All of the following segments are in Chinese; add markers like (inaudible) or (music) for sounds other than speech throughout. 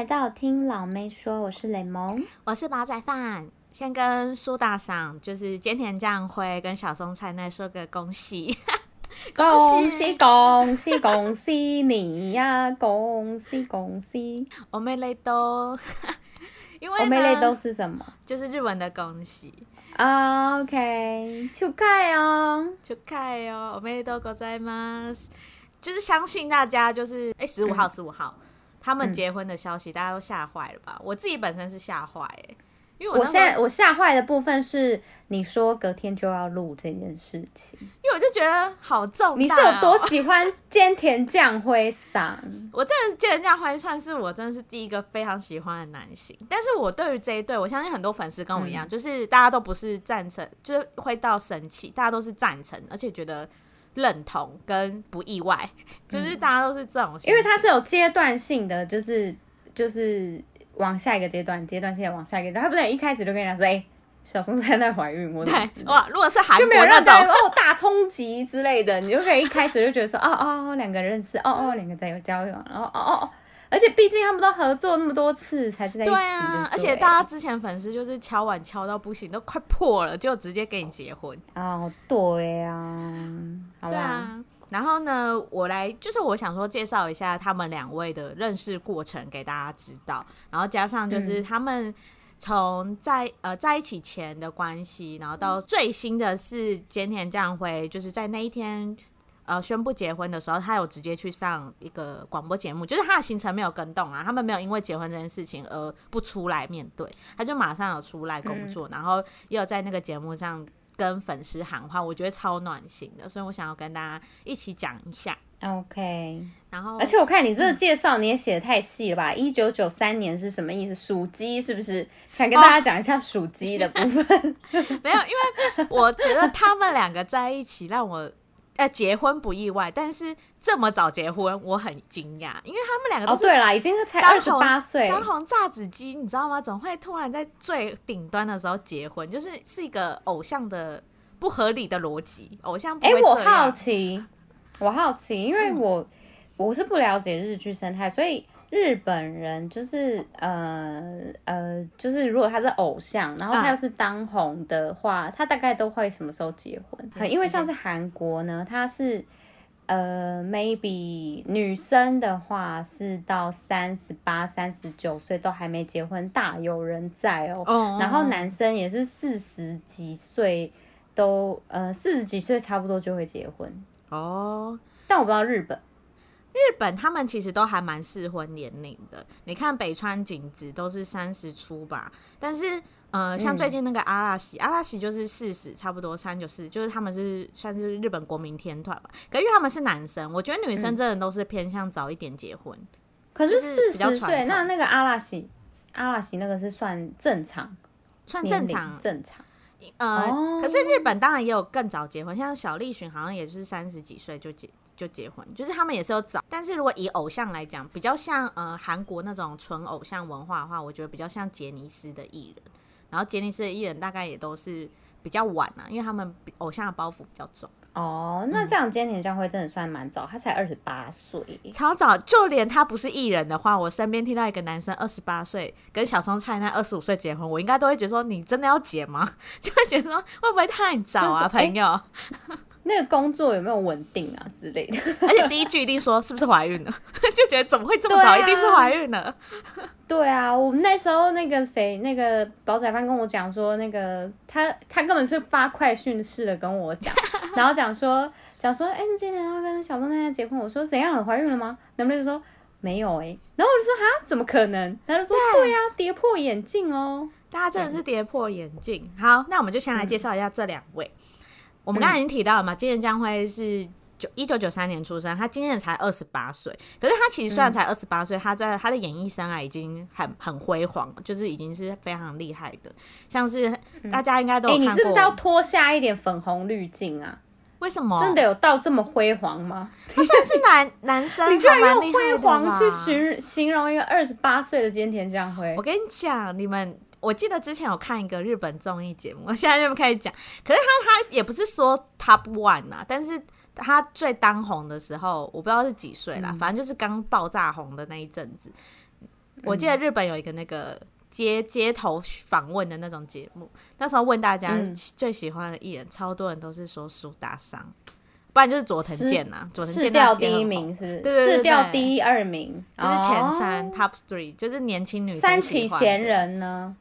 来到听老妹说，我是雷蒙，我是煲仔饭，先跟苏大赏，就是菅田将辉跟小松菜奈说个恭喜，(laughs) 恭喜。恭喜恭喜你呀，恭喜恭喜，我没累都，(laughs) 因为我没累都是什么？就是日文的恭喜。OK，就开哦，就开哦，我没累都ございます，就是相信大家就是哎，十、五号，十五号。他们结婚的消息，大家都吓坏了吧？嗯、我自己本身是吓坏哎，因为我，我现在我吓坏的部分是你说隔天就要录这件事情，因为我就觉得好重。你是有多喜欢菅田将晖桑？我真的菅田将晖算是我真的是第一个非常喜欢的男性，但是我对于这一对，我相信很多粉丝跟我一样，嗯、就是大家都不是赞成，就是会到生气，大家都是赞成，而且觉得。认同跟不意外，就是大家都是这种，因为它是有阶段性的，就是就是往下一个阶段，阶段性的往下一个阶段，他不能一开始就跟人家说，哎、欸，小松菜在怀孕，我对哇，如果是韩国就没有那种哦大冲击之类的，你就可以一开始就觉得说，哦哦，两个认识，哦哦，两个在有交往，然后哦哦哦。而且毕竟他们都合作那么多次才在一起，对啊。而且大家之前粉丝就是敲碗敲到不行，都快破了，就直接跟你结婚。哦，对啊，对啊。然后呢，我来就是我想说介绍一下他们两位的认识过程给大家知道，然后加上就是他们从在、嗯、呃在一起前的关系，然后到最新的是菅田将晖，就是在那一天。呃，宣布结婚的时候，他有直接去上一个广播节目，就是他的行程没有跟动啊，他们没有因为结婚这件事情而不出来面对，他就马上有出来工作，嗯、然后也有在那个节目上跟粉丝喊话，我觉得超暖心的，所以我想要跟大家一起讲一下。OK，然后而且我看你这个介绍你也写的太细了吧？一九九三年是什么意思？属鸡是不是？想跟大家讲一下属鸡的部分。哦、(laughs) 没有，因为我觉得他们两个在一起让我。呃，结婚不意外，但是这么早结婚，我很惊讶，因为他们两个都是哦，对啦，已经是才二十八岁，当红炸子鸡，你知道吗？总会突然在最顶端的时候结婚，就是是一个偶像的不合理的逻辑，偶像不会。哎、欸，我好奇，我好奇，因为我、嗯、我是不了解日剧生态，所以。日本人就是呃呃，就是如果他是偶像，然后他又是当红的话，啊、他大概都会什么时候结婚？因为像是韩国呢，他是呃，maybe 女生的话是到三十八、三十九岁都还没结婚，大有人在哦。哦然后男生也是四十几岁都呃四十几岁差不多就会结婚哦。但我不知道日本。日本他们其实都还蛮适婚年龄的，你看北川景子都是三十出吧，但是呃，像最近那个阿拉西，嗯、阿拉西就是四十，差不多三九四，就是他们是算是日本国民天团吧。可是因为他们是男生，我觉得女生真的都是偏向早一点结婚。嗯、可是四十岁，那那个阿拉西，阿拉西那个是算正常，算正常正常。呃，哦、可是日本当然也有更早结婚，像小栗旬好像也是三十几岁就结。就结婚，就是他们也是有找，但是如果以偶像来讲，比较像呃韩国那种纯偶像文化的话，我觉得比较像杰尼斯的艺人。然后杰尼斯的艺人大概也都是比较晚啊，因为他们偶像的包袱比较重。哦，那这样菅田将会真的算蛮早，他才二十八岁，超早。就连他不是艺人的话，我身边听到一个男生二十八岁跟小松菜奈二十五岁结婚，我应该都会觉得说，你真的要结吗？(laughs) 就会觉得说会不会太早啊，朋友？那个工作有没有稳定啊之类的？(laughs) 而且第一句一定说是不是怀孕了，(laughs) 就觉得怎么会这么早？啊、一定是怀孕了。对啊，我们那时候那个谁，那个煲仔饭跟我讲说，那个他他根本是发快讯式的跟我讲，(laughs) 然后讲说讲说，哎、欸，今年要跟小松菜奈结婚，我说怎样了？怀孕了吗？能不能就说没有哎、欸？然后我就说哈，怎么可能？他就说对呀，跌破眼镜哦，大家真的是跌破眼镜。好，那我们就先来介绍一下这两位。嗯我们刚才已经提到了嘛，菅田将晖是九一九九三年出生，他今年才二十八岁。可是他其实虽然才二十八岁，他在他的演艺生涯已经很很辉煌，就是已经是非常厉害的。像是大家应该都哎、欸，你是不是要脱下一点粉红滤镜啊？为什么？真的有到这么辉煌吗？(laughs) 他算是男男生，(laughs) 你居然用辉煌去形形容一个二十八岁的菅田将晖？我跟你讲，你们。我记得之前有看一个日本综艺节目，我 (laughs) 现在就开始讲。可是他他也不是说 top one 啊，但是他最当红的时候，我不知道是几岁啦，嗯、反正就是刚爆炸红的那一阵子。我记得日本有一个那个街街头访问的那种节目，那时候问大家最喜欢的艺人，嗯、超多人都是说苏打桑，不然就是佐藤健呐、啊。佐藤健掉第一名是不是？对对对对，市调第二名就是前三、哦、top three，就是年轻女生。三起贤人呢？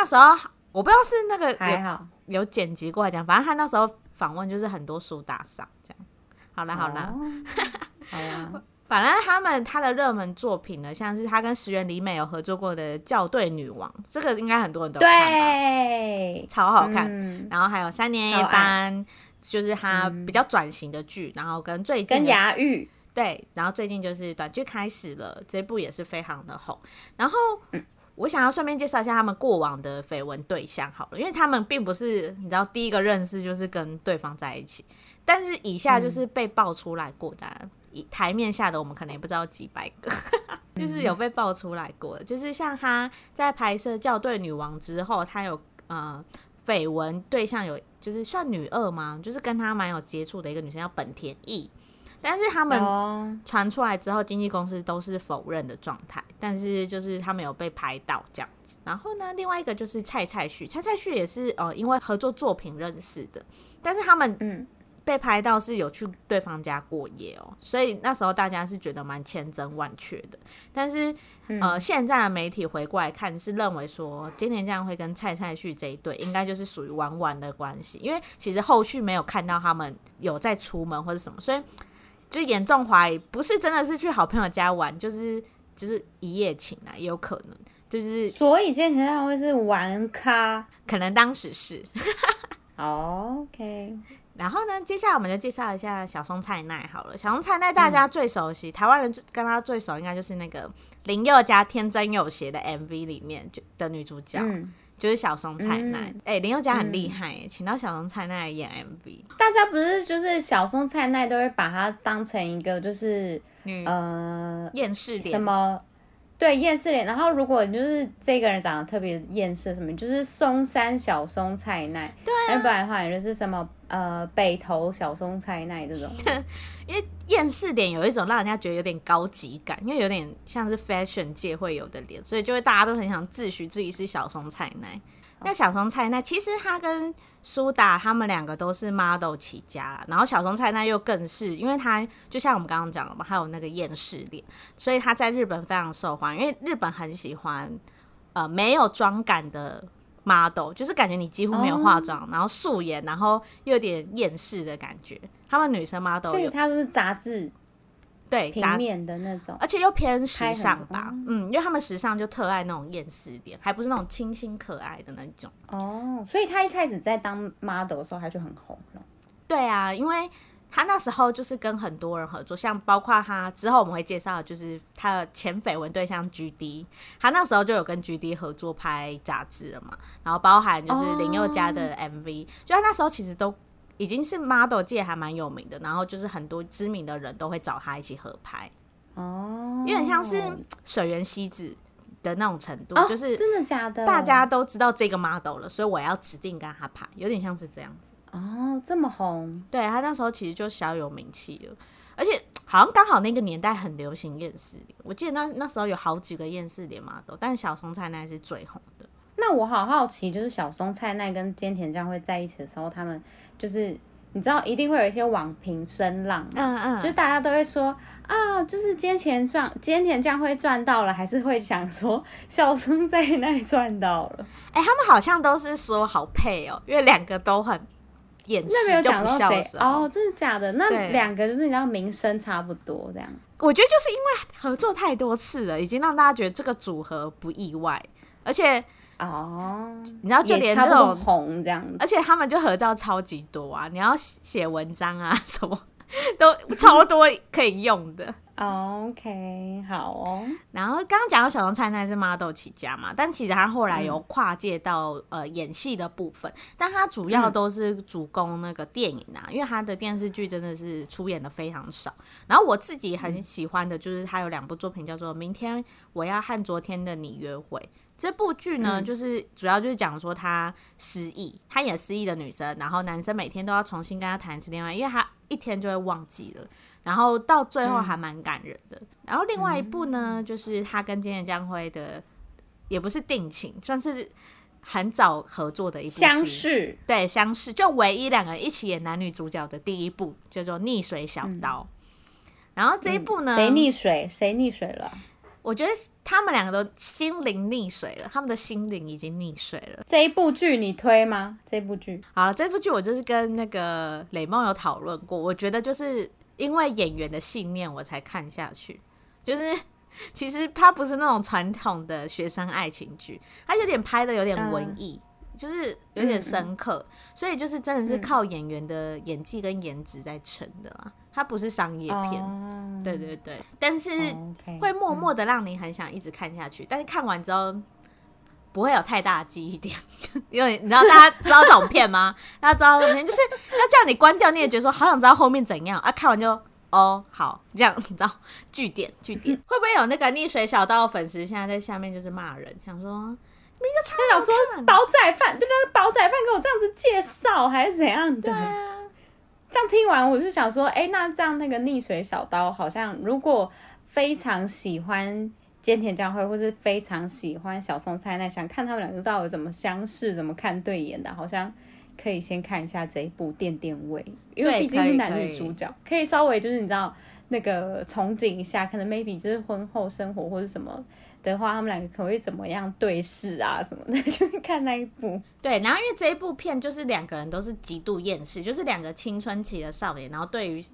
那时候我不知道是那个还好有剪辑过来讲，反正他那时候访问就是很多苏打赏这样。好啦好啦，哦、(laughs) 好啦。反正他们他的热门作品呢，像是他跟石原里美有合作过的《校对女王》，这个应该很多人都看吧，对，超好看。嗯、然后还有《三年一班》，就是他比较转型的剧。嗯、然后跟最近跟牙玉对，然后最近就是短剧开始了，这部也是非常的红。然后、嗯、我想要顺便介绍一下他们过往的绯闻对象好了，因为他们并不是你知道第一个认识就是跟对方在一起，但是以下就是被爆出来过的。嗯台面下的我们可能也不知道几百个，(laughs) 就是有被爆出来过，就是像他在拍摄《校对女王》之后，他有呃绯闻对象有就是算女二吗？就是跟他蛮有接触的一个女生叫本田翼，但是他们传出来之后，经纪公司都是否认的状态，但是就是他们有被拍到这样子。然后呢，另外一个就是蔡蔡旭，蔡蔡旭也是呃因为合作作品认识的，但是他们嗯。被拍到是有去对方家过夜哦，所以那时候大家是觉得蛮千真万确的。但是，嗯、呃，现在的媒体回过来看，是认为说今年这样会跟蔡蔡旭这一对应该就是属于玩玩的关系，因为其实后续没有看到他们有在出门或者什么，所以就严重怀疑不是真的是去好朋友家玩，就是就是一夜情啊，也有可能就是。所以菅田将晖是玩咖，可能当时是。(laughs) OK。然后呢，接下来我们就介绍一下小松菜奈好了。小松菜奈大家最熟悉，嗯、台湾人跟他最熟应该就是那个林宥嘉《天真有邪》的 MV 里面就的女主角，嗯、就是小松菜奈。哎、林宥嘉很厉害，嗯、请到小松菜奈来演 MV。大家不是就是小松菜奈都会把她当成一个就是女呃厌世脸什么？对，厌世脸。然后如果你就是这个人长得特别厌世什么，就是松山小松菜奈。对、啊，要不然的话，也就是什么。呃，北投小松菜奈这种，(laughs) 因为厌世脸有一种让人家觉得有点高级感，因为有点像是 fashion 界会有的脸，所以就会大家都很想自诩自己是小松菜奈。那小松菜奈其实他跟苏打他们两个都是 model 起家了，然后小松菜奈又更是，因为他就像我们刚刚讲了嘛，还有那个厌世脸，所以他在日本非常受欢迎，因为日本很喜欢呃没有妆感的。model 就是感觉你几乎没有化妆，oh. 然后素颜，然后又有点厌世的感觉。他们女生 model 所以他都是杂志对平面的那种，而且又偏时尚吧。嗯，因为他们时尚就特爱那种厌世点，还不是那种清新可爱的那种。哦，oh, 所以他一开始在当 model 的时候，他就很红了。对啊，因为。他那时候就是跟很多人合作，像包括他之后我们会介绍，就是他的前绯闻对象 GD，他那时候就有跟 GD 合作拍杂志了嘛，然后包含就是林宥嘉的 MV，、哦、就他那时候其实都已经是 model 界还蛮有名的，然后就是很多知名的人都会找他一起合拍，哦，有点像是水原希子的那种程度，哦、就是真的假的，大家都知道这个 model 了，所以我要指定跟他拍，有点像是这样子。哦，这么红，对，他那时候其实就小有名气了，而且好像刚好那个年代很流行厌世脸，我记得那那时候有好几个厌世脸嘛都，但小松菜奈是最红的。那我好好奇，就是小松菜奈跟菅田将晖在一起的时候，他们就是你知道一定会有一些网评声浪，嗯嗯，就大家都会说啊，就是菅田赚菅田将会赚到了，还是会想说小松菜奈赚到了？哎、欸，他们好像都是说好配哦，因为两个都很。那没有讲到谁哦，真的假的？那两个就是你知道名声差不多这样。我觉得就是因为合作太多次了，已经让大家觉得这个组合不意外，而且哦，你知道就连这种红这样子，而且他们就合照超级多啊，你要写文章啊 (laughs) 什么都超多可以用的。OK，好哦。然后刚刚讲到小松菜奈是 model 起家嘛，但其实他后来有跨界到、嗯、呃演戏的部分，但他主要都是主攻那个电影啊，嗯、因为他的电视剧真的是出演的非常少。然后我自己很喜欢的就是他有两部作品叫做《明天我要和昨天的你约会》，这部剧呢，嗯、就是主要就是讲说她失忆，她演失忆的女生，然后男生每天都要重新跟她谈一次恋爱，因为她一天就会忘记了，然后到最后还蛮感人的。嗯、然后另外一部呢，就是他跟菅田将晖的，也不是定情，算是很早合作的一部，相识，对，相识，就唯一两个人一起演男女主角的第一部叫做《溺水小刀》，嗯、然后这一部呢，谁溺水？谁溺水了？我觉得他们两个都心灵溺水了，他们的心灵已经溺水了。这一部剧你推吗？这部剧好了，这部剧我就是跟那个雷梦有讨论过，我觉得就是因为演员的信念我才看下去。就是其实它不是那种传统的学生爱情剧，它有点拍的有点文艺，嗯、就是有点深刻，嗯、所以就是真的是靠演员的演技跟颜值在撑的啦。它不是商业片，哦、对对对，但是会默默的让你很想一直看下去。嗯、但是看完之后不会有太大的记忆点，因为你知道大家知道这种片吗？大家知道这种片就是要叫你关掉，你也觉得说好想知道后面怎样啊？看完就哦好这样，你知道句点句点会不会有那个溺水小道粉丝现在在下面就是骂人，想说你就想说煲仔饭对不对？煲仔饭给我这样子介绍还是怎样的？对啊。这样听完，我就想说，哎、欸，那这样那个溺水小刀，好像如果非常喜欢菅田将晖，或是非常喜欢小松菜奈，想看他们两个到底怎么相识、怎么看对眼的，好像可以先看一下这一部垫垫位，因为毕竟是男女主角，可以，可以，可以稍微就是你知道那个憧憬一下，可能 maybe 就是婚后生活或是什么。的话，他们两个可能会怎么样对视啊什么的，就看那一部。对，然后因为这一部片就是两个人都是极度厌世，就是两个青春期的少年，然后对于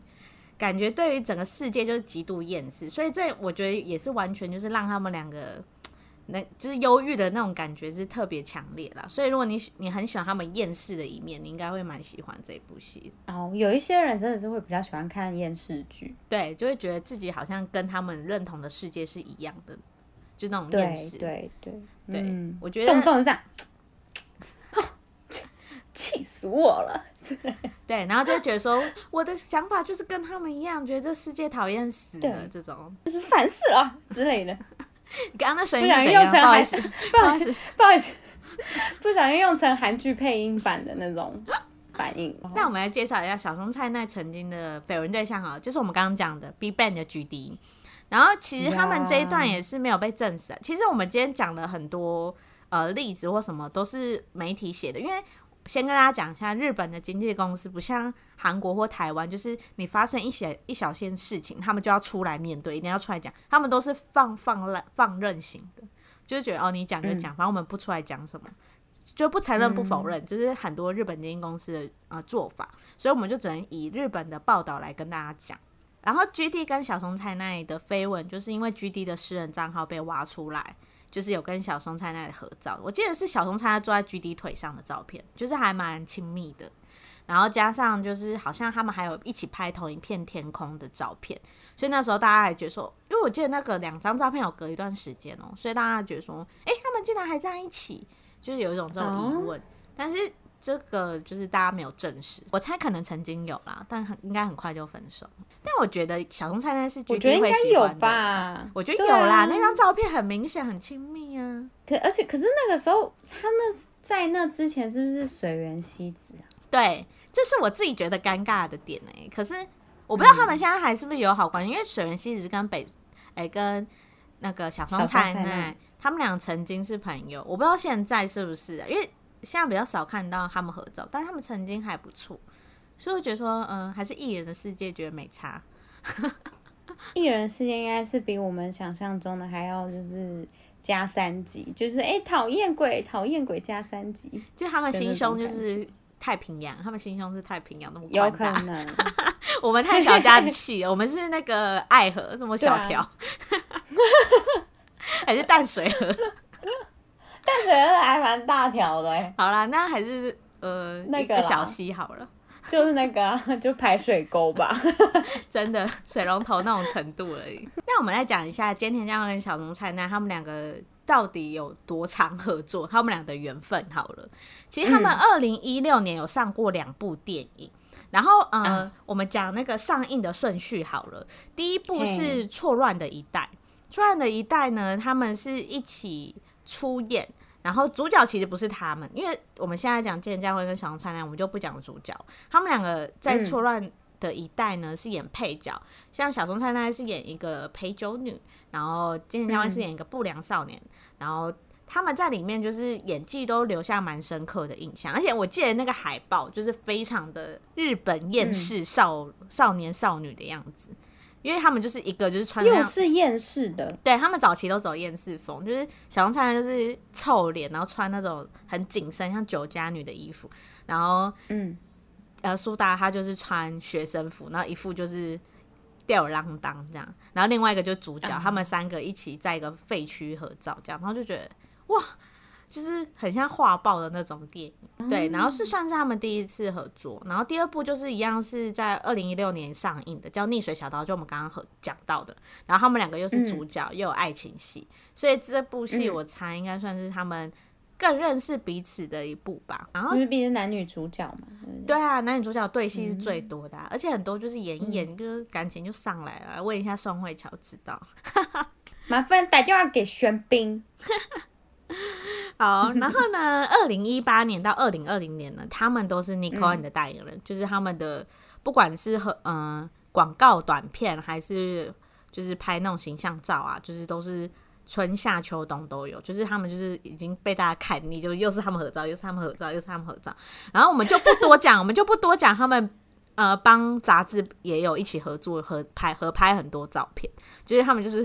感觉对于整个世界就是极度厌世，所以这我觉得也是完全就是让他们两个那就是忧郁的那种感觉是特别强烈啦。所以如果你你很喜欢他们厌世的一面，你应该会蛮喜欢这一部戏。哦，有一些人真的是会比较喜欢看厌世剧，对，就会觉得自己好像跟他们认同的世界是一样的。就那种厌世，对对。对，嗯、我觉得动不动就这样，(laughs) 气死我了。(laughs) 对，然后就会觉得说，我的想法就是跟他们一样，觉得这世界讨厌死了，这种。就是烦死了之类的。你 (laughs) 刚刚那声音不小心用成不好意思，不好意思，不好意思，不小心用成韩剧配音版的那种反应。那我们来介绍一下小松菜奈曾经的绯闻对象哈，就是我们刚刚讲的 BigBang 的 GD。然后其实他们这一段也是没有被证实的。其实我们今天讲了很多呃例子或什么都是媒体写的，因为先跟大家讲一下，日本的经纪公司不像韩国或台湾，就是你发生一些一小件事情，他们就要出来面对，一定要出来讲。他们都是放放任放任型的，就是觉得哦你讲就讲，反正我们不出来讲什么，就不承认不否认，就是很多日本经纪公司的呃做法，所以我们就只能以日本的报道来跟大家讲。然后 GD 跟小松菜奈的绯闻，就是因为 GD 的私人账号被挖出来，就是有跟小松菜奈的合照。我记得是小松菜奈坐在 GD 腿上的照片，就是还蛮亲密的。然后加上就是好像他们还有一起拍同一片天空的照片，所以那时候大家还觉得说，因为我记得那个两张照片有隔一段时间哦，所以大家觉得说，哎，他们竟然还在一起，就是有一种这种疑问，但是。这个就是大家没有证实，我猜可能曾经有啦，但很应该很快就分手。但我觉得小松菜奈是绝对会喜欢的，我觉得有吧？我觉得有啦，啊、那张照片很明显很亲密啊。可而且可是那个时候他那在那之前是不是水原希子啊？对，这是我自己觉得尴尬的点哎、欸。可是我不知道他们现在还是不是友好关系，嗯、因为水原希子跟北哎、欸、跟那个小松菜奈他们俩曾经是朋友，我不知道现在是不是、啊，因为。现在比较少看到他们合照，但他们曾经还不错，所以我觉得说，嗯、呃，还是艺人的世界觉得没差。艺人世界应该是比我们想象中的还要就是加三级，就是哎，讨厌鬼，讨厌鬼加三级，就他们心胸就是太平洋，他们心胸是太平洋那么有可能，(laughs) 我们太小家子气，我们是那个爱河这么小条，啊、(laughs) 还是淡水河？淡水河还蛮大条的。哎，好啦，那还是呃那个小溪好了，就是那个、啊、(laughs) 就排水沟吧，(laughs) 真的水龙头那种程度而已。那我们来讲一下菅田将晖跟小松菜奈他们两个到底有多长合作，他们俩的缘分好了。其实他们二零一六年有上过两部电影，嗯、然后呃，啊、我们讲那个上映的顺序好了，第一部是错乱的一代，错乱的一代呢，他们是一起。出演。然后主角其实不是他们，因为我们现在讲菅田将辉跟小松菜奈，我们就不讲主角。他们两个在错乱的一代呢、嗯、是演配角，像小松菜奈是演一个陪酒女，然后菅田将辉是演一个不良少年。嗯、然后他们在里面就是演技都留下蛮深刻的印象，而且我记得那个海报就是非常的日本厌世少、嗯、少年少女的样子。因为他们就是一个就是穿又是厌世的，对他们早期都走厌世风，就是小松菜奈就是臭脸，然后穿那种很紧身像酒家女的衣服，然后嗯。呃苏达他就是穿学生服，然后一副就是吊儿郎当这样，然后另外一个就是主角，嗯、他们三个一起在一个废墟合照这样，然后就觉得哇。就是很像画报的那种电影，对，然后是算是他们第一次合作，然后第二部就是一样是在二零一六年上映的，叫《逆水小刀》，就我们刚刚和讲到的，然后他们两个又是主角，又有爱情戏，所以这部戏我猜应该算是他们更认识彼此的一部吧。然后因为毕竟男女主角嘛，对啊，男女主角对戏是最多的，而且很多就是演一演，就是感情就上来了。问一下宋慧乔知道，(laughs) 麻烦打电话给玄彬。(laughs) 好，然后呢？二零一八年到二零二零年呢，他们都是 Nico 的代言人，嗯、就是他们的不管是和嗯广告短片，还是就是拍那种形象照啊，就是都是春夏秋冬都有，就是他们就是已经被大家看腻，就又是他们合照，又是他们合照，又是他们合照。然后我们就不多讲，(laughs) 我们就不多讲，他们呃帮杂志也有一起合作合拍合拍很多照片，就是他们就是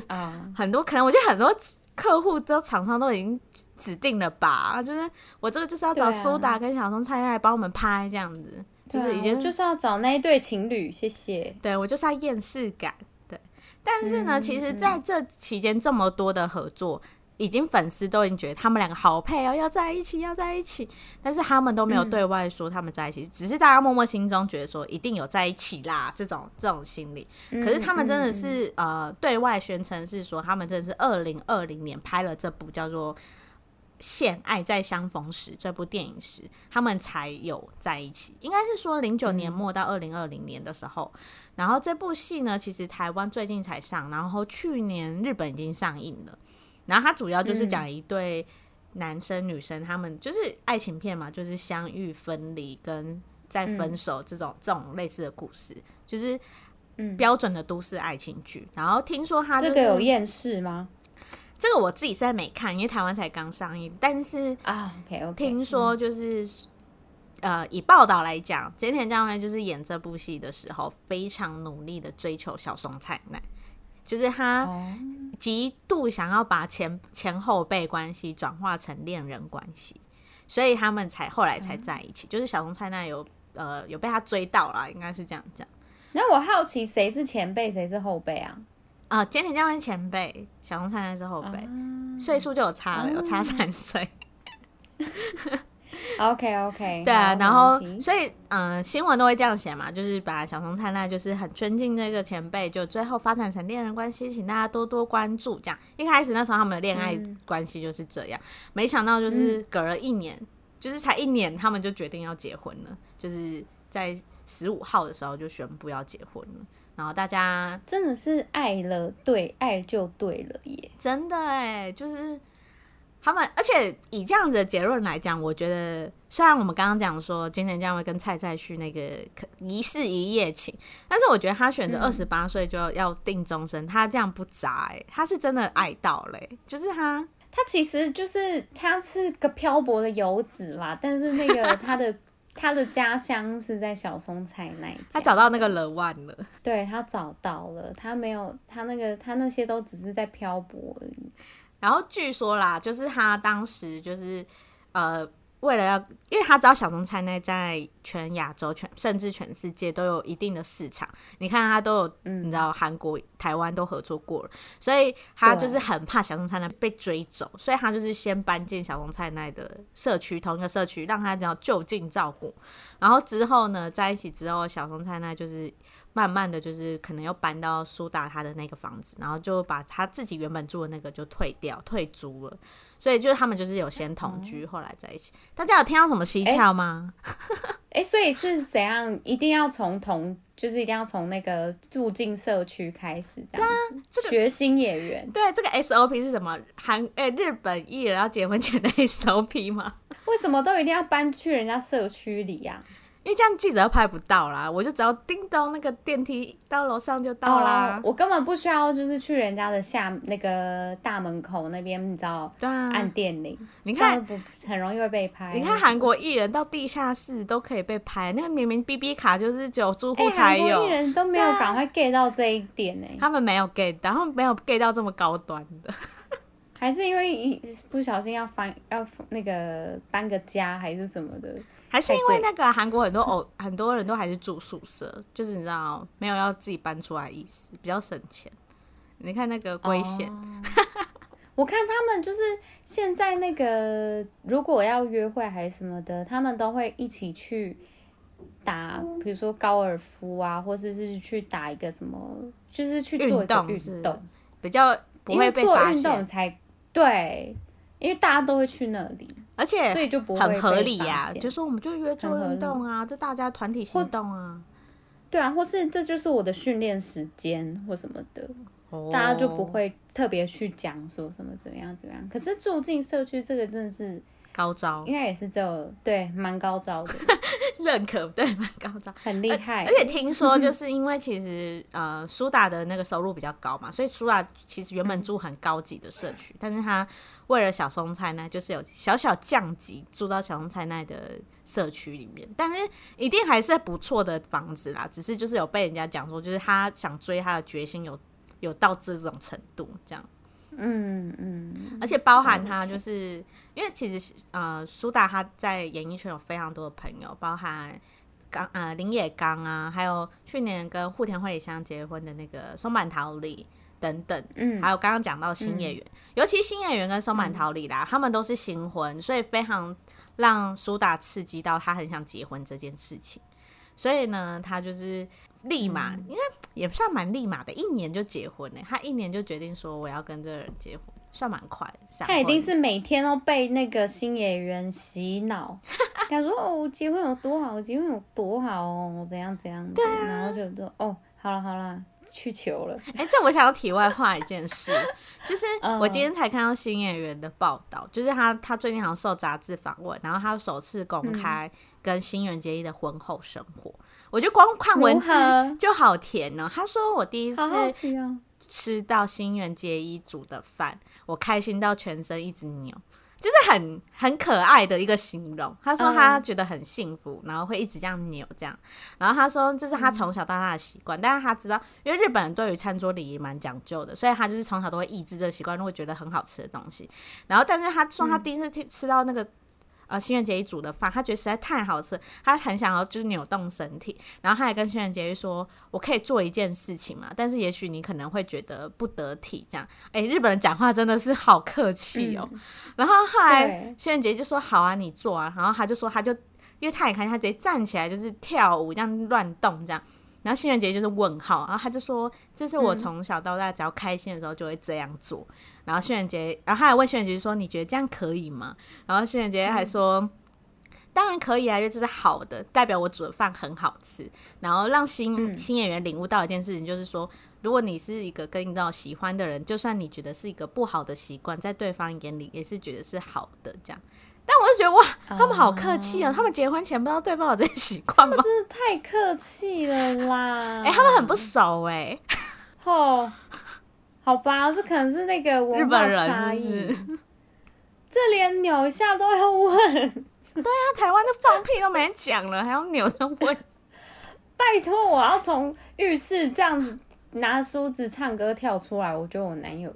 很多、嗯、可能我觉得很多客户都厂商都已经。指定了吧，就是我这个就是要找苏打跟小松菜奈来帮我们拍这样子，啊、就是已经就是要找那一对情侣，谢谢。对，我就是要厌世感，对。但是呢，嗯、其实在这期间这么多的合作，嗯、已经粉丝都已经觉得他们两个好配哦，要在一起，要在一起。但是他们都没有对外说他们在一起，嗯、只是大家默默心中觉得说一定有在一起啦，这种这种心理。可是他们真的是、呃对外宣称是说，他们真的是二零二零年拍了这部叫做。《现爱在相逢时》这部电影时，他们才有在一起。应该是说零九年末到二零二零年的时候，嗯、然后这部戏呢，其实台湾最近才上，然后去年日本已经上映了。然后它主要就是讲一对男生女生，他们就是爱情片嘛，就是相遇、分离跟再分手这种、嗯、这种类似的故事，就是标准的都市爱情剧。然后听说他、就是、这个有厌世吗？这个我自己现在没看，因为台湾才刚上映。但是啊，OK OK，听说就是、嗯、呃，以报道来讲，菅田将晖就是演这部戏的时候，非常努力的追求小松菜奈，就是他极度想要把前前后辈关系转化成恋人关系，所以他们才后来才在一起。嗯、就是小松菜奈有呃有被他追到了，应该是这样讲。那我好奇谁是前辈，谁是后辈啊？啊，菅田将晖前辈，小松菜奈是后辈，岁数、uh, 就有差了，有差三岁。OK OK，(laughs) 对啊，然后所以嗯、呃，新闻都会这样写嘛，就是把小松菜奈就是很尊敬那个前辈，就最后发展成恋人关系，请大家多多关注。这样一开始那时候他们的恋爱关系就是这样，嗯、没想到就是隔了一年，嗯、就是才一年，他们就决定要结婚了，就是在十五号的时候就宣布要结婚了。然后大家真的是爱了，对，爱就对了耶，真的哎，就是他们，而且以这样子的结论来讲，我觉得虽然我们刚刚讲说菅田将会跟蔡蔡去那个疑似一夜情，但是我觉得他选择二十八岁就要定终身，嗯、他这样不渣哎，他是真的爱到嘞，就是他，他其实就是他是个漂泊的游子啦，但是那个他的。他的家乡是在小松菜奈，他找到那个人，万了。对，他找到了，他没有他那个他那些都只是在漂泊而已。然后据说啦，就是他当时就是呃。为了要，因为他知道小松菜奈在全亚洲、全甚至全世界都有一定的市场。你看他都有，嗯、你知道韩国、台湾都合作过了，所以他就是很怕小松菜奈被追走，所以他就是先搬进小松菜奈的社区，同一个社区，让他只要就近照顾。然后之后呢，在一起之后，小松菜奈就是。慢慢的就是可能又搬到苏打他的那个房子，然后就把他自己原本住的那个就退掉，退租了。所以就是他们就是有先同居，后来在一起。大家有听到什么蹊跷吗？哎、所以是怎样？一定要从同，就是一定要从那个住进社区开始，这样子。对啊，这个学新演员。对，这个 SOP 是什么？韩哎、欸，日本艺人要结婚前的 SOP 吗？为什么都一定要搬去人家社区里呀、啊？因为这样记者拍不到啦，我就只要叮咚那个电梯到楼上就到啦。Oh, 我根本不需要，就是去人家的下那个大门口那边，你知道？对啊，按电铃。你看，不很容易会被拍。你看韩国艺人到地下室都可以被拍，那个明明 BB 卡就是只有住户才有。艺人都没有赶快 get 到这一点呢、欸。他们没有 get，然后没有 get 到这么高端的，还是因为一不小心要翻要那个搬个家还是什么的。还是因为那个韩国很多偶，(laughs) 很多人都还是住宿舍，就是你知道没有要自己搬出来意思，比较省钱。你看那个危险，哦、我看他们就是现在那个如果要约会还是什么的，他们都会一起去打，比如说高尔夫啊，或者是去打一个什么，就是去做一个运动，比较不会被发现，因为做运动才对。因为大家都会去那里，而且所以就不会很合理呀、啊。就说我们就约做运动啊，就大家团体行动啊，对啊，或是这就是我的训练时间或什么的，哦、大家就不会特别去讲说什么怎么样怎么样。可是住进社区这个真的是。高招。应该也是这对，蛮高招的，(laughs) 认可对，蛮高招，很厉害。而且听说就是因为其实呃苏打的那个收入比较高嘛，所以苏打其实原本住很高级的社区，嗯、但是他为了小松菜奈，就是有小小降级住到小松菜奈的社区里面，但是一定还是不错的房子啦，只是就是有被人家讲说，就是他想追他的决心有有到这种程度这样。嗯嗯，而且包含他，就是因为其实呃，苏打他在演艺圈有非常多的朋友，包含刚呃林野刚啊，还有去年跟户田惠里香结婚的那个松坂桃李等等，嗯，还有刚刚讲到新演员，嗯、尤其新演员跟松坂桃李啦，嗯、他们都是新婚，所以非常让苏打刺激到他很想结婚这件事情，所以呢，他就是。立马，应该也算蛮立马的，一年就结婚呢。他一年就决定说我要跟这个人结婚，算蛮快。他一定是每天都被那个新演员洗脑，(laughs) 他说哦，结婚有多好，结婚有多好哦，怎样怎样。对啊。然后就说哦，好了好了，去求了。哎、欸，这我想要题外话一件事，(laughs) 就是我今天才看到新演员的报道，就是他他最近好像受杂志访问，然后他首次公开跟新垣结衣的婚后生活。嗯我就光看文字就好甜呢。他说我第一次吃到新垣结衣煮的饭，我开心到全身一直扭，就是很很可爱的一个形容。他说他觉得很幸福，然后会一直这样扭这样。然后他说这是他从小到大的习惯，但是他知道，因为日本人对于餐桌礼仪蛮讲究的，所以他就是从小都会抑制这个习惯，都会觉得很好吃的东西。然后，但是他说他第一次听吃到那个。呃，新垣结衣煮的饭，他觉得实在太好吃，他很想要就是扭动身体，然后他还跟新垣结衣说：“我可以做一件事情嘛，但是也许你可能会觉得不得体。”这样，哎、欸，日本人讲话真的是好客气哦。嗯、然后后来新垣结衣就说：“好啊，你做啊。”然后他就说：“他就因为他也看他直接站起来就是跳舞这样乱动这样。”然后新垣结衣就是问号，然后他就说：“这是我从小到大只要开心的时候就会这样做。嗯”然后新垣结衣，然后他还问新垣结衣说：“你觉得这样可以吗？”然后新垣结衣还说：“嗯、当然可以啊，因为这是好的，代表我煮的饭很好吃。”然后让新、嗯、新演员领悟到一件事情，就是说，如果你是一个跟你这种喜欢的人，就算你觉得是一个不好的习惯，在对方眼里也是觉得是好的。这样，但我就觉得哇，他们好客气啊！他们结婚前不知道对方有这些习惯吗？真的太客气了啦！(laughs) 哎、欸，他们很不熟哎、欸。哦。好吧，这可能是那个文化差异。这连扭一下都要问。对啊，台湾的放屁都没人讲了，还要扭着问。拜托，我要从浴室这样子拿梳子唱歌跳出来，我觉得我男友，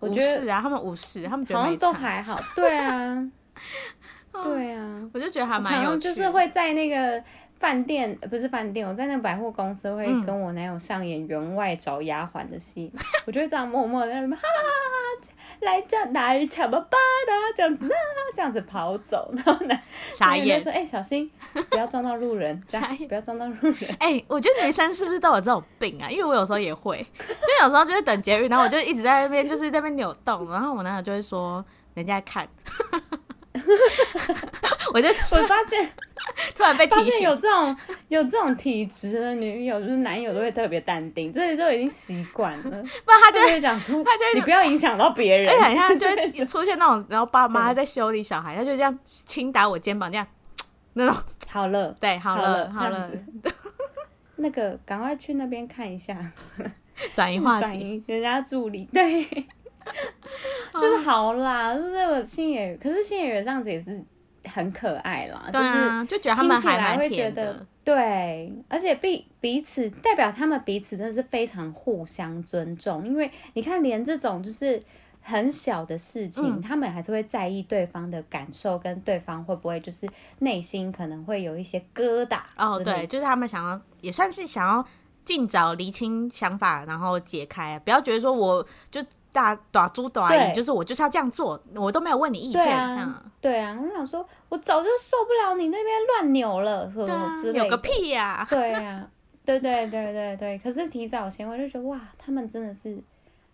我觉得是啊，他们无视，他们觉得好像都还好。对啊，(laughs) 对啊，我就觉得还蛮有趣，就是会在那个。饭店不是饭店，我在那个百货公司会跟我男友上演员外找丫鬟的戏，嗯、我就会这样默默在那边哈哈哈哈，来这来抢吧吧的这样子啊，这样子跑走，然后呢，傻眼说：“哎、欸，小心不要撞到路人，傻眼不要撞到路人。”哎、欸，我觉得女生是不是都有这种病啊？因为我有时候也会，就有时候就是等捷运，然后我就一直在那边就是在那边扭动，然后我男友就会说人家看。(laughs) 我就 (laughs) 我发现 (laughs) 突然被提醒有这种有这种体质的女友，就是男友都会特别淡定，这里都已经习惯了。不然他就会讲说，他就你不要影响到别人。哎，他就会出现那种，然后爸妈在修理小孩，他就这样轻打我肩膀，这样那种好了，对，好了，好了。那个，赶快去那边看一下，转移话题，人家助理对。就是好啦，就是我星野，可是星野这样子也是很可爱啦。对啊，就觉得他们还蛮甜的。对，而且彼彼此代表他们彼此真的是非常互相尊重，因为你看，连这种就是很小的事情，嗯、他们还是会在意对方的感受，跟对方会不会就是内心可能会有一些疙瘩。哦，对，就是他们想要，也算是想要尽早厘清想法，然后解开，不要觉得说我就。大打猪打鱼，就是我就是要这样做，我都没有问你意见。对啊，对啊，我想说，我早就受不了你那边乱扭了，什么之类的。有个屁呀！对啊，对对对对对。可是提早先，我就觉得哇，他们真的是，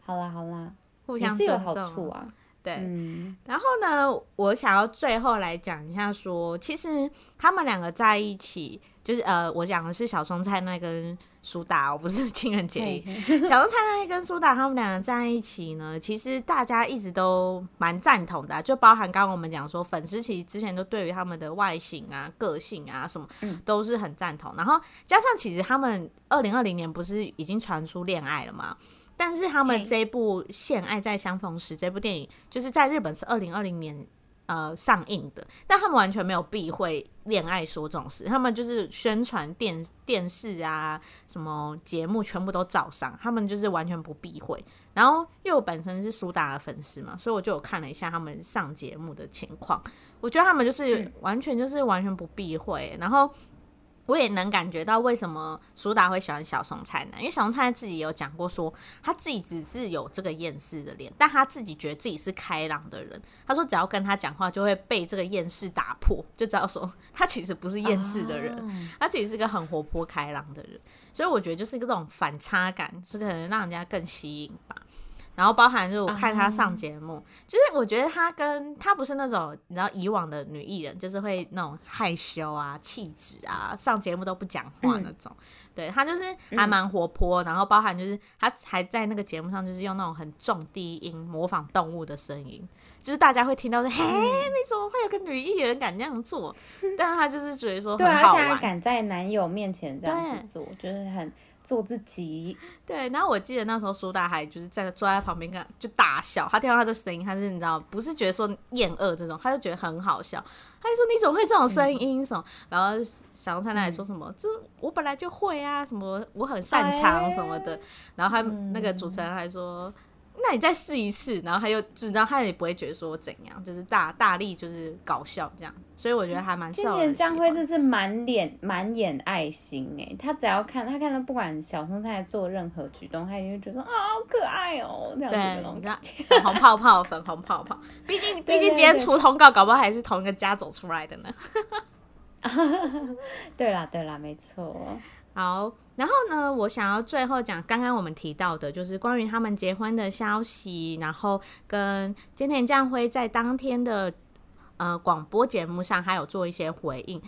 好啦好啦，互相是有好处啊。对，嗯、然后呢，我想要最后来讲一下说，说其实他们两个在一起，就是呃，我讲的是小松菜奈跟。苏打，我不是 (laughs) 情人节。(laughs) 小松菜奈跟苏打他们两个在一起呢，其实大家一直都蛮赞同的，就包含刚刚我们讲说，粉丝其实之前都对于他们的外形啊、个性啊什么，都是很赞同。然后加上其实他们二零二零年不是已经传出恋爱了吗？但是他们这部《现爱在相逢时》这部电影，就是在日本是二零二零年。呃，上映的，但他们完全没有避讳恋爱说这种事，他们就是宣传电电视啊，什么节目全部都照上，他们就是完全不避讳。然后，因为我本身是苏打的粉丝嘛，所以我就有看了一下他们上节目的情况，我觉得他们就是完全就是完全不避讳，然后。我也能感觉到为什么苏打会喜欢小松菜奈，因为小松菜奈自己有讲过说，他自己只是有这个厌世的脸，但他自己觉得自己是开朗的人。他说只要跟他讲话，就会被这个厌世打破，就知道说 (laughs) 他其实不是厌世的人，他其实是个很活泼开朗的人。所以我觉得就是这种反差感，是可能让人家更吸引吧。然后包含就是我看她上节目，uh huh. 就是我觉得她跟她不是那种你知道以往的女艺人，就是会那种害羞啊、气质啊，上节目都不讲话那种。嗯、对她就是还蛮活泼，嗯、然后包含就是她还在那个节目上就是用那种很重低音模仿动物的声音，就是大家会听到说：“嗯、嘿，你怎么会有个女艺人敢这样做？”但是她就是觉得说很好玩，对，而且还敢在男友面前这样子做，就是很。做自己，(laughs) 对。然后我记得那时候苏大海就是在坐在旁边看，就大笑。他听到他的声音，他是你知道，不是觉得说厌恶这种，他就觉得很好笑。他就说：“你怎么会这种声音？”什么？嗯、然后小红菜奈还说什么：“嗯、这我本来就会啊，什么我很擅长什么的。哎”然后他那个主持人还说。那你再试一次，然后他又知道他也不会觉得说怎样，就是大大力就是搞笑这样，所以我觉得还蛮。今年江辉真是满脸满眼爱心哎，他只要看他看到不管小松菜做任何举动，他也会觉得说啊好可爱哦这样子的那种。粉红泡泡，粉红泡泡，毕竟 (laughs) 毕竟今天出通告，搞不好还是同一个家走出来的呢。(laughs) (laughs) 对啦对啦，没错。好，然后呢，我想要最后讲刚刚我们提到的，就是关于他们结婚的消息，然后跟菅田将辉在当天的呃广播节目上还有做一些回应。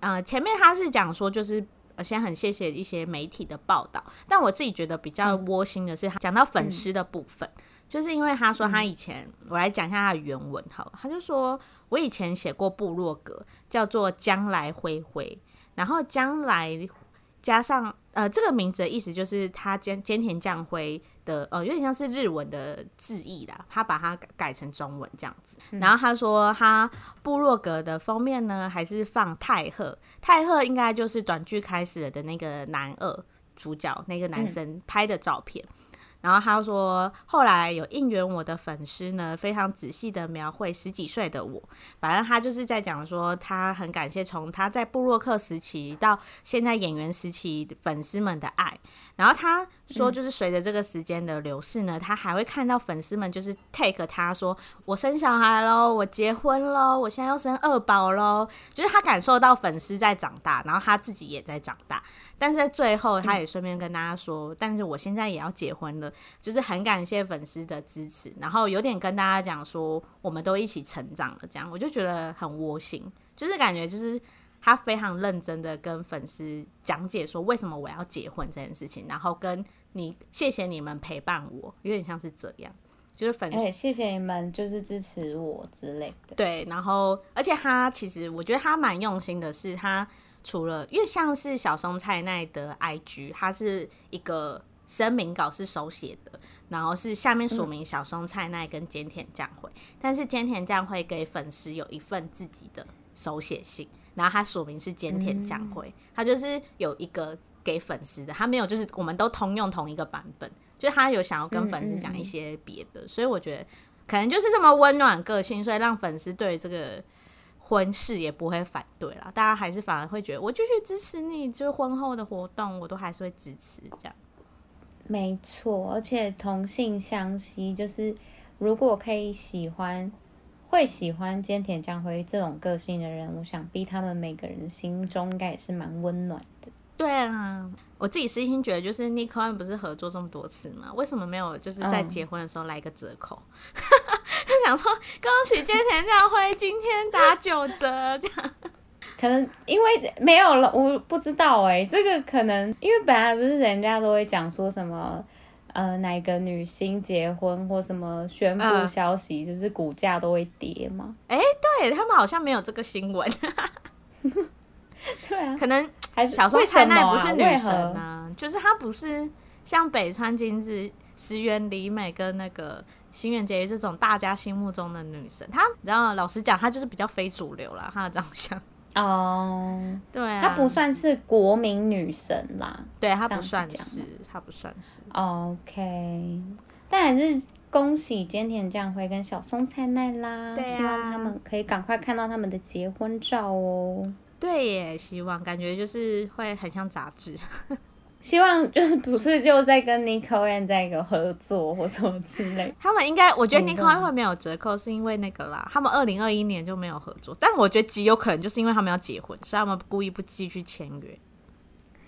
呃，前面他是讲说，就是先很谢谢一些媒体的报道，但我自己觉得比较窝心的是，他讲到粉丝的部分，就是因为他说他以前，我来讲一下他的原文好，他就说我以前写过部落格，叫做将来灰灰，然后将来。加上呃，这个名字的意思就是他兼兼田将辉的呃，有点像是日文的字意啦，他把它改改成中文这样子。嗯、然后他说他部落格的封面呢，还是放太赫，太赫应该就是短剧开始了的那个男二主角，那个男生拍的照片。嗯然后他说，后来有应援我的粉丝呢，非常仔细的描绘十几岁的我。反正他就是在讲说，他很感谢从他在布洛克时期到现在演员时期粉丝们的爱。然后他说，就是随着这个时间的流逝呢，他还会看到粉丝们就是 take 他说，我生小孩喽，我结婚喽，我现在要生二宝喽。就是他感受到粉丝在长大，然后他自己也在长大。但是在最后，他也顺便跟大家说，但是我现在也要结婚了。了，就是很感谢粉丝的支持，然后有点跟大家讲说，我们都一起成长了，这样我就觉得很窝心，就是感觉就是他非常认真的跟粉丝讲解说为什么我要结婚这件事情，然后跟你谢谢你们陪伴我，有点像是这样。就是粉丝，欸，谢谢你们，就是支持我之类的。对，然后而且他其实我觉得他蛮用心的，是他除了因为像是小松菜奈的 IG，他是一个声明稿是手写的，然后是下面署名小松菜奈跟菅田将晖，嗯、但是菅田将晖给粉丝有一份自己的手写信，然后他署名是菅田将晖，嗯、他就是有一个给粉丝的，他没有就是我们都通用同一个版本。就是他有想要跟粉丝讲一些别的，所以我觉得可能就是这么温暖个性，所以让粉丝对这个婚事也不会反对啦。大家还是反而会觉得我继续支持你，就是婚后的活动我都还是会支持这样。没错，而且同性相吸，就是如果可以喜欢会喜欢菅田将晖这种个性的人，我想必他们每个人心中应该也是蛮温暖的。对啊，我自己私心觉得，就是 NICOAND 不是合作这么多次吗？为什么没有就是在结婚的时候来一个折扣？(laughs) 就、嗯、想说恭喜菅田将晖今天打九折这样。(laughs) 可能因为没有了，我不知道哎、欸，这个可能因为本来不是人家都会讲说什么呃哪个女星结婚或什么宣布消息，就是股价都会跌吗？哎、对他们好像没有这个新闻。(laughs) 对啊，可能还是小松菜奈不是女神啊，就是她不是像北川景子、石原里美跟那个新垣结衣这种大家心目中的女神。她然后老实讲，她就是比较非主流啦，她的长相哦，对啊，她不算是国民女神啦，对她不算是，她不算是。OK，但还是恭喜菅田将晖跟小松菜奈啦，对啊，希望他们可以赶快看到他们的结婚照哦。对耶，希望感觉就是会很像杂志，希望就是不是就在跟 NICOAND 在一个合作或什么之类。(laughs) 他们应该，我觉得 NICOAND 会没有折扣，是因为那个啦，他们二零二一年就没有合作，但我觉得极有可能就是因为他们要结婚，所以他们故意不继续签约。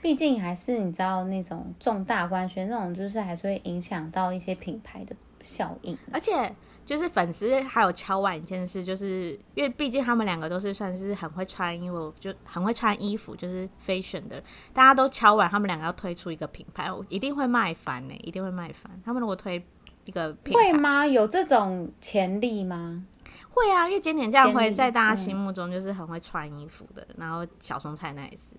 毕竟还是你知道那种重大官宣，那种就是还是会影响到一些品牌的效应，而且。就是粉丝还有敲碗一件事，就是因为毕竟他们两个都是算是很会穿衣服，就很会穿衣服，就是 fashion 的，大家都敲碗，他们两个要推出一个品牌，我一定会卖翻呢，一定会卖翻。他们如果推一个品牌，会吗？有这种潜力吗？会啊，因为菅田将晖在大家心目中就是很会穿衣服的，嗯、然后小松菜奈也是，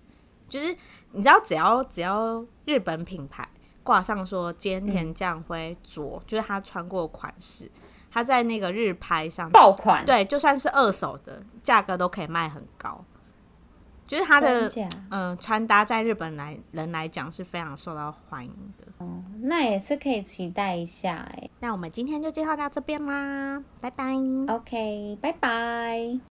就是你知道，只要只要日本品牌挂上说菅田将晖着，嗯、就是他穿过款式。他在那个日拍上爆款，对，就算是二手的价格都可以卖很高，就是他的嗯穿搭在日本来人来讲是非常受到欢迎的。哦，那也是可以期待一下哎。那我们今天就介绍到这边啦，拜拜。OK，拜拜。